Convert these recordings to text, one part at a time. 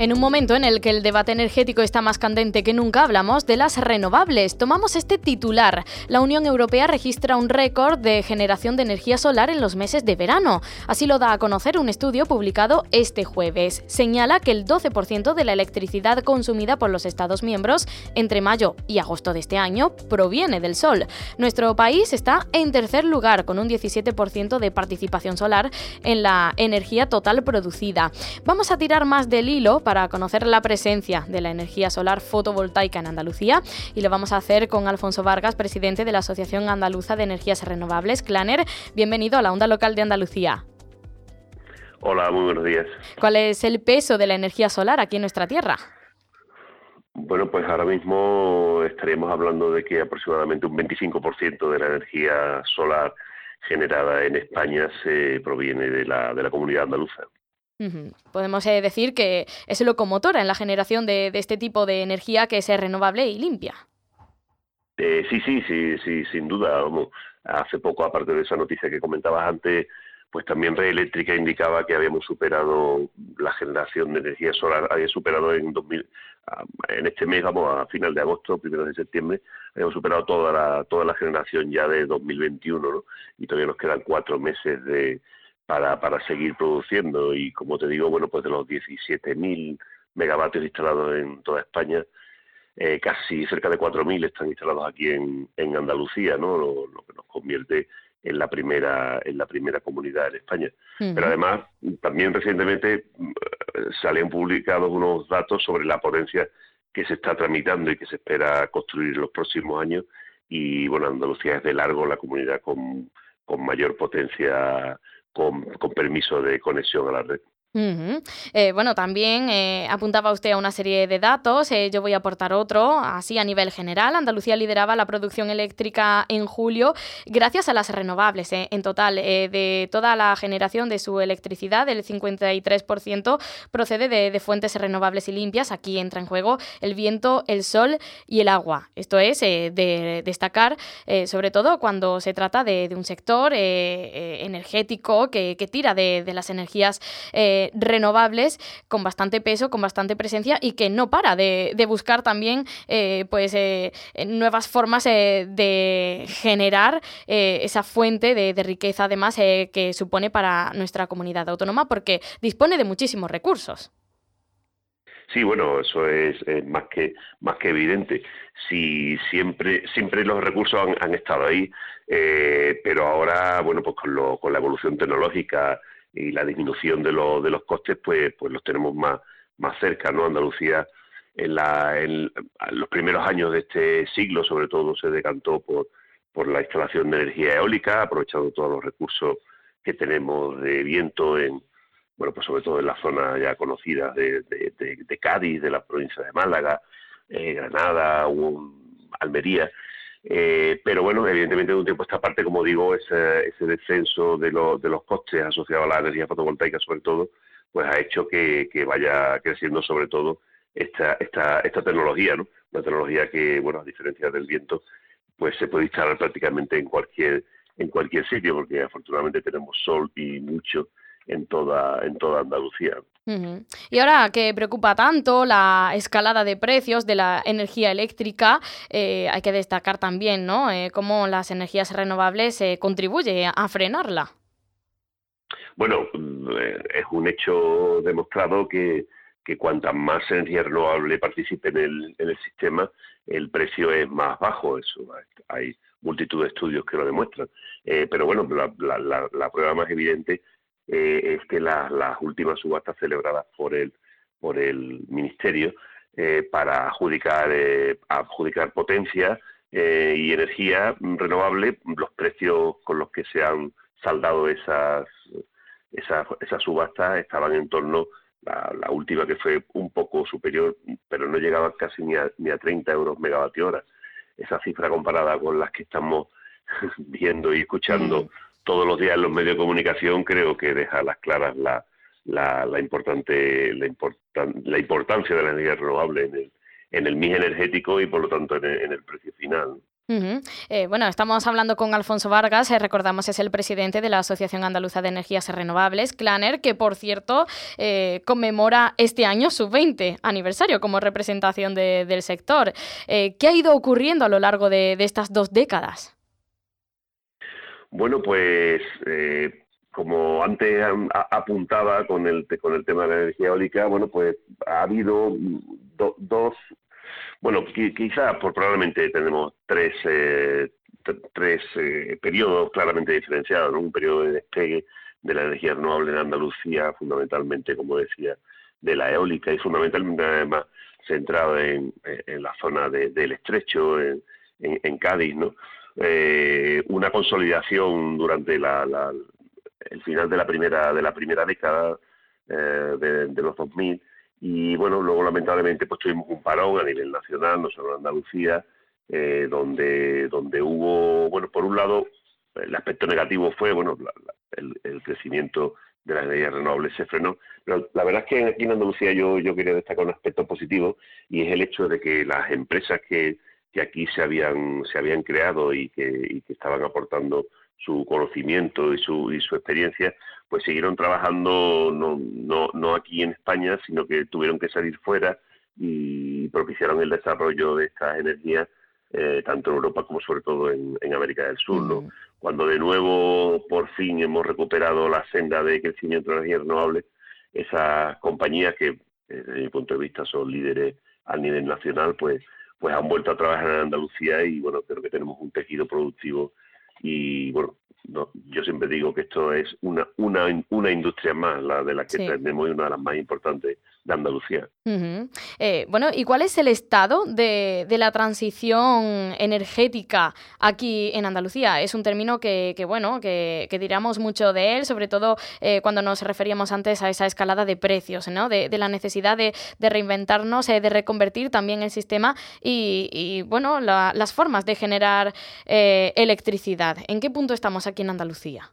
En un momento en el que el debate energético está más candente que nunca, hablamos de las renovables. Tomamos este titular. La Unión Europea registra un récord de generación de energía solar en los meses de verano. Así lo da a conocer un estudio publicado este jueves. Señala que el 12% de la electricidad consumida por los Estados miembros entre mayo y agosto de este año proviene del sol. Nuestro país está en tercer lugar con un 17% de participación solar en la energía total producida. Vamos a tirar más del hilo para conocer la presencia de la energía solar fotovoltaica en Andalucía y lo vamos a hacer con Alfonso Vargas, presidente de la Asociación Andaluza de Energías Renovables, Claner. Bienvenido a la onda local de Andalucía. Hola, muy buenos días. ¿Cuál es el peso de la energía solar aquí en nuestra tierra? Bueno, pues ahora mismo estaríamos hablando de que aproximadamente un 25% de la energía solar generada en España se proviene de la, de la comunidad andaluza. Podemos eh, decir que es locomotora en la generación de, este tipo de energía que es renovable y limpia. Eh, sí, sí, sí, sí, sin duda. Hace poco, aparte de esa noticia que comentabas antes, pues también Red Eléctrica indicaba que habíamos superado la generación de energía solar, había superado en 2000, en este mes, vamos, a final de agosto, primero de septiembre, habíamos superado toda la, toda la generación ya de 2021, ¿no? Y todavía nos quedan cuatro meses de, para, para seguir produciendo y como te digo, bueno, pues de los 17.000 megavatios instalados en toda España, eh, casi cerca de 4.000 están instalados aquí en, en Andalucía, ¿no? Lo, que nos convierte en la primera en la primera comunidad en España. Pero además, también recientemente eh, salían publicados unos datos sobre la potencia que se está tramitando y que se espera construir en los próximos años. Y bueno, Andalucía es de largo la comunidad con, con mayor potencia con, con permiso de conexión a la red. Eh, bueno, también eh, apuntaba usted a una serie de datos, eh, yo voy a aportar otro, así a nivel general. Andalucía lideraba la producción eléctrica en julio gracias a las renovables. En total, de toda la generación de su electricidad, el 53% procede de, fuentes renovables y limpias. Aquí entra en juego el viento, el sol y el agua. Esto es de destacar, sobre todo cuando se trata de, un sector energético que, tira de, las energías renovables con bastante peso, con bastante presencia y que no para de, buscar también eh, pues eh, nuevas formas eh, de generar esa fuente de, riqueza además que supone para nuestra comunidad autónoma porque dispone de muchísimos recursos. Sí, bueno, eso es, más que más que evidente. Si siempre siempre los recursos han, estado ahí, pero ahora, bueno, pues con, con la evolución tecnológica, y la disminución de, de los costes, pues, pues los tenemos más, más cerca, ¿no? Andalucía en, la, en, los primeros años de este siglo, sobre todo, se decantó por, por la instalación de energía eólica, aprovechando todos los recursos que tenemos de viento en, bueno, pues sobre todo en la zona ya conocida de, de, Cádiz, de la provincia de Málaga, eh, Granada, Almería, eh, pero bueno, evidentemente de un tiempo esta parte, como digo, ese, ese descenso de, de los costes asociados a la energía fotovoltaica, sobre todo, pues ha hecho que, vaya creciendo sobre todo esta, esta, esta tecnología, ¿no? Una tecnología que, bueno, a diferencia del viento, pues se puede instalar prácticamente en cualquier en cualquier sitio, porque afortunadamente tenemos sol y mucho en toda en toda Andalucía. Y ahora que preocupa tanto la escalada de precios de la energía eléctrica, eh, hay que destacar también ¿no? Eh, cómo las energías renovables eh, contribuyen a frenarla. Bueno, es un hecho demostrado que, que cuanta más energía renovable participe en el, en el sistema, el precio es más bajo. Eso hay multitud de estudios que lo demuestran. pero bueno, la, la prueba más evidente eh, es que las últimas subastas celebradas por el, por el Ministerio eh, para adjudicar, eh, adjudicar potencia y energía renovable, los precios con los que se han saldado esas, esas, esas subastas estaban en torno la, última que fue un poco superior, pero no llegaba casi ni a, ni a 30 euros megavatio hora. Esa cifra comparada con las que estamos viendo y escuchando mm. Todos los días en los medios de comunicación, creo que deja las claras la, la, importante, la, la importancia de la energía renovable en el, en el mix energético y por lo tanto en el, precio final. Eh, bueno, estamos hablando con Alfonso Vargas, eh, recordamos es el presidente de la Asociación Andaluza de Energías Renovables, CLANER, que por cierto eh, conmemora este año su 20 aniversario como representación del sector. ¿Qué ha ido ocurriendo a lo largo de, de estas dos décadas? Bueno, pues como antes apuntaba con el, con el tema de la energía eólica, bueno, pues ha habido dos, bueno, quizá por probablemente tenemos tres, eh, tres eh, periodos claramente diferenciados. Un periodo de despegue de la energía renovable en Andalucía, fundamentalmente, como decía, de la eólica y fundamentalmente además centrado en, la zona del estrecho, en, en, Cádiz, ¿no? Eh, una consolidación durante la, el final de la primera de la primera década eh, de, los 2000 y bueno luego lamentablemente pues tuvimos un parón a nivel nacional no solo en Andalucía eh, donde donde hubo bueno por un lado el aspecto negativo fue bueno el, crecimiento de las energías renovables se frenó. Pero la verdad es que aquí en Andalucía yo yo quería destacar un aspecto positivo y es el hecho de que las empresas que, que aquí se habían se habían creado y que, y que estaban aportando su conocimiento y su, y su experiencia, pues siguieron trabajando no, no, no aquí en España, sino que tuvieron que salir fuera y propiciaron el desarrollo de estas energías eh, tanto en Europa como sobre todo en, América del Sur. ¿no? Cuando de nuevo por fin hemos recuperado la senda de crecimiento de energías renovables, esas compañías que desde mi punto de vista son líderes a nivel nacional, pues, pues han vuelto a trabajar en Andalucía y bueno, creo que tenemos un tejido productivo y bueno, yo siempre digo que esto es una, una, una industria más, la de la que tenemos y una de las más importantes Andalucía. Eh, bueno, ¿y cuál es el estado de, la transición energética aquí en Andalucía? Es un término que, bueno, que, que, mucho de él, sobre todo eh, cuando nos referíamos antes a esa escalada de precios, ¿no? De, la necesidad de, reinventarnos, eh, de reconvertir también el sistema y, bueno, las formas de generar electricidad. ¿En qué punto estamos aquí en Andalucía?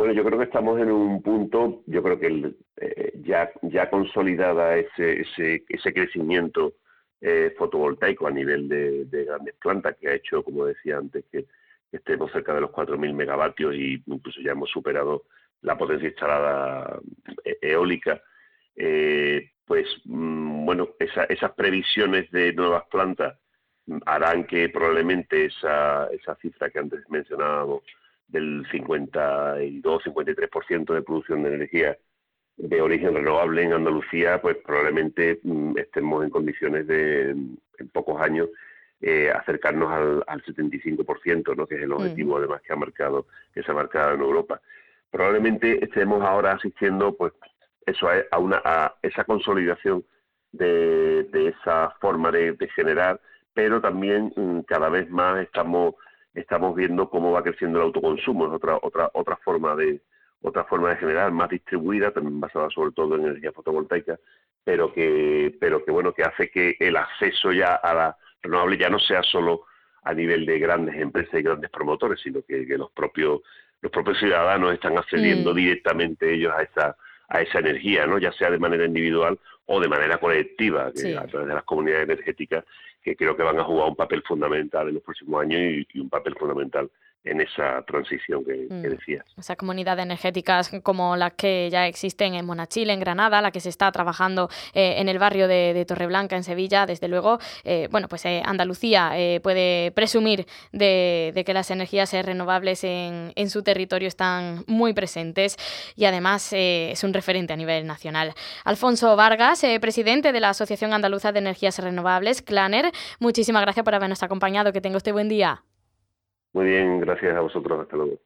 Bueno, yo creo que estamos en un punto, yo creo que eh, ya, ya consolidada ese, ese, ese crecimiento eh, fotovoltaico a nivel de, grandes plantas que ha hecho, como decía antes, que, estemos cerca de los 4.000 megavatios y incluso ya hemos superado la potencia instalada eh, eólica. pues mm, bueno, esas previsiones de nuevas plantas harán que probablemente esa, esa cifra que antes mencionábamos del 52-53% de producción de energía de origen renovable en Andalucía, pues probablemente mm, estemos en condiciones de, en pocos años, eh, acercarnos al, al 75%, ¿no? que es el objetivo además que ha marcado, que se ha marcado en Europa. Probablemente estemos ahora asistiendo, pues, eso a, una a esa consolidación de, de esa forma de, de generar, pero también mm, cada vez más estamos estamos viendo cómo va creciendo el autoconsumo, es otra, otra, otra forma de, otra forma de generar, más distribuida, también basada sobre todo en energía fotovoltaica, pero que, pero que bueno, que hace que el acceso ya a la renovable ya no sea solo a nivel de grandes empresas y grandes promotores, sino que, los propios los propios ciudadanos están accediendo mm. directamente ellos a esa a esa energía, ¿no? ya sea de manera individual o de manera colectiva, a través de las comunidades energéticas que creo que van a jugar un papel fundamental en los próximos años y, un papel fundamental en esa transición que, mm. decías. Esa comunidad energéticas como las que ya existen en Monachil, en Granada, la que se está trabajando eh, en el barrio de, Torreblanca, en Sevilla, desde luego, eh, bueno, pues eh, Andalucía puede presumir de, que las energías renovables en, en, su territorio están muy presentes y además es un referente a nivel nacional. Alfonso Vargas, presidente de la Asociación Andaluza de Energías Renovables, CLANER, muchísimas gracias por habernos acompañado. Que tenga usted buen día. Muy bien, gracias a vosotros. Hasta luego.